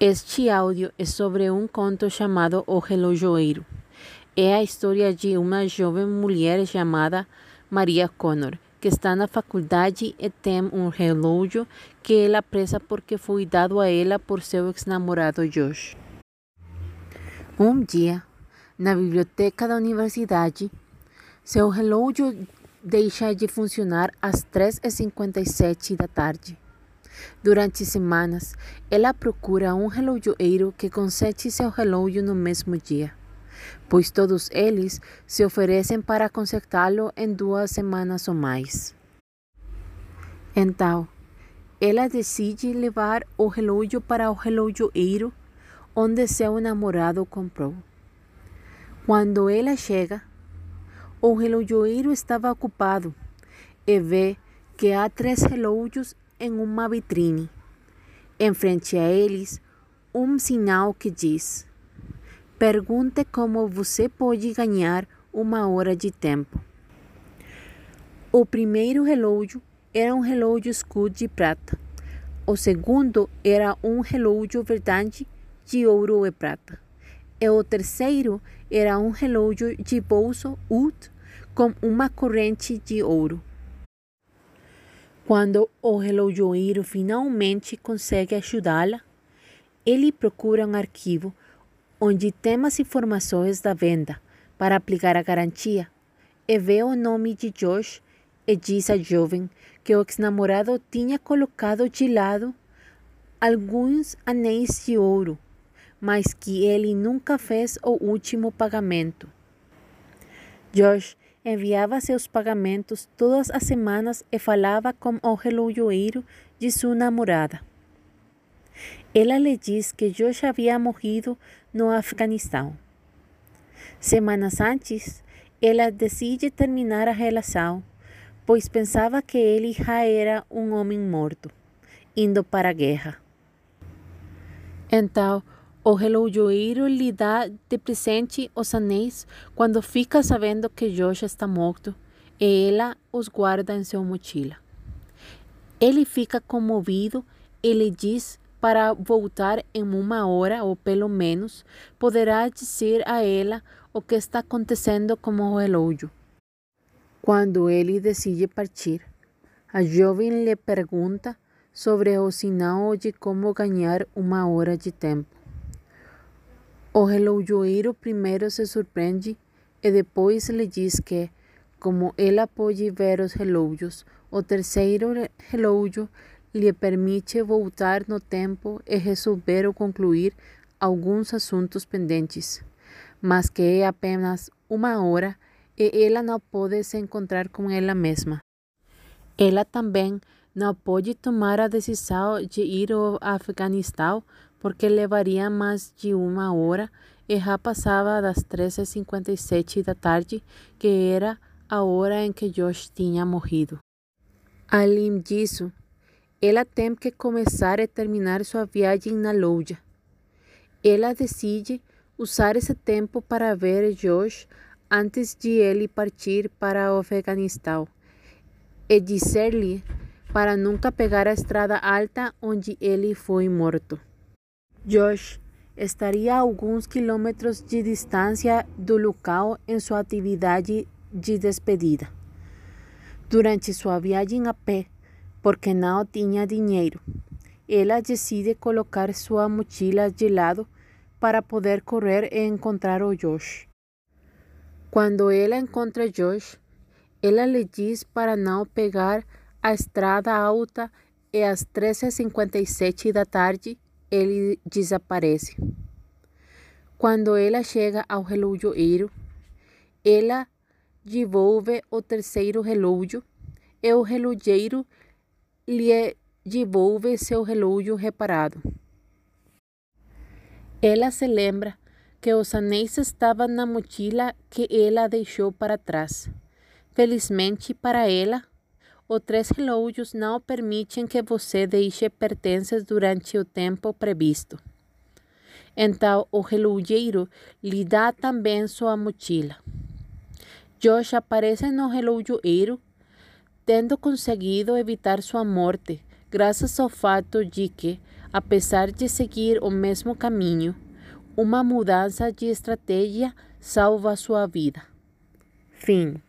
Este áudio é sobre um conto chamado O Relojoeiro. É a história de uma jovem mulher chamada Maria Connor, que está na faculdade e tem um relógio que ela preza porque foi dado a ela por seu ex-namorado Josh. Um dia, na biblioteca da universidade, seu relógio deixa de funcionar às 3h57 da tarde. Durante semanas, ela procura um relojoeiro que conserte seu relógio no mesmo dia, pois todos eles se oferecem para consertá-lo em duas semanas ou mais. Então, ela decide levar o relógio para o relojoeiro onde seu namorado comprou. Quando ela chega, o relojoeiro estava ocupado e vê que há três relógios em uma vitrine. Em frente a eles, um sinal que diz: Pergunte como você pode ganhar uma hora de tempo. O primeiro relógio era um relógio escuro de prata. O segundo era um relógio verdade de ouro e prata. E o terceiro era um relógio de bolso UT com uma corrente de ouro. Quando o relojoeiro finalmente consegue ajudá-la, ele procura um arquivo onde tem as informações da venda para aplicar a garantia e vê o nome de Josh e diz à jovem que o ex-namorado tinha colocado de lado alguns anéis de ouro, mas que ele nunca fez o último pagamento. Josh enviava seus pagamentos todas as semanas e falava com o relojoeiro de sua namorada. Ela lhe diz que Josh havia morrido no Afeganistão. Semanas antes, ela decide terminar a relação, pois pensava que ele já era um homem morto, indo para a guerra. Então, o relojoeiro lhe dá de presente os anéis quando fica sabendo que Josh está morto e ela os guarda em sua mochila. Ele fica comovido e lhe diz para voltar em uma hora ou pelo menos poderá dizer a ela o que está acontecendo com o relógio. Quando ele decide partir, a jovem lhe pergunta sobre o sinal de como ganhar uma hora de tempo. O relojoeiro primeiro se surpreende e depois lhe diz que, como ela pode ver os relógios, o terceiro relógio lhe permite voltar no tempo e resolver ou concluir alguns assuntos pendentes, mas que é apenas uma hora e ela não pode se encontrar com ela mesma. Ela também não pode tomar a decisão de ir ao Afeganistão porque levaria mais de uma hora e já passava das 13h57 da tarde, que era a hora em que Josh tinha morrido. Além disso, ela tem que começar e terminar sua viagem na loja. Ela decide usar esse tempo para ver Josh antes de ele partir para o Afeganistão e dizer-lhe para nunca pegar a estrada alta onde ele foi morto. Josh estaria a alguns quilômetros de distância do local em sua atividade de despedida. Durante sua viagem a pé, porque não tinha dinheiro, ela decide colocar sua mochila de lado para poder correr e encontrar o Josh. Quando ela encontra Josh, ela lhe diz para não pegar a estrada alta e às 13h57 da tarde ele desaparece. Quando ela chega ao relojoeiro, ela devolve o terceiro relógio e o relojeiro lhe devolve seu relógio reparado. Ela se lembra que os anéis estavam na mochila que ela deixou para trás. Felizmente para ela, os três relógios não permitem que você deixe pertences durante o tempo previsto. Então, o relojeiro lhe dá também sua mochila. Josh aparece no relojoeiro, tendo conseguido evitar sua morte, graças ao fato de que, apesar de seguir o mesmo caminho, uma mudança de estratégia salva sua vida. Fim.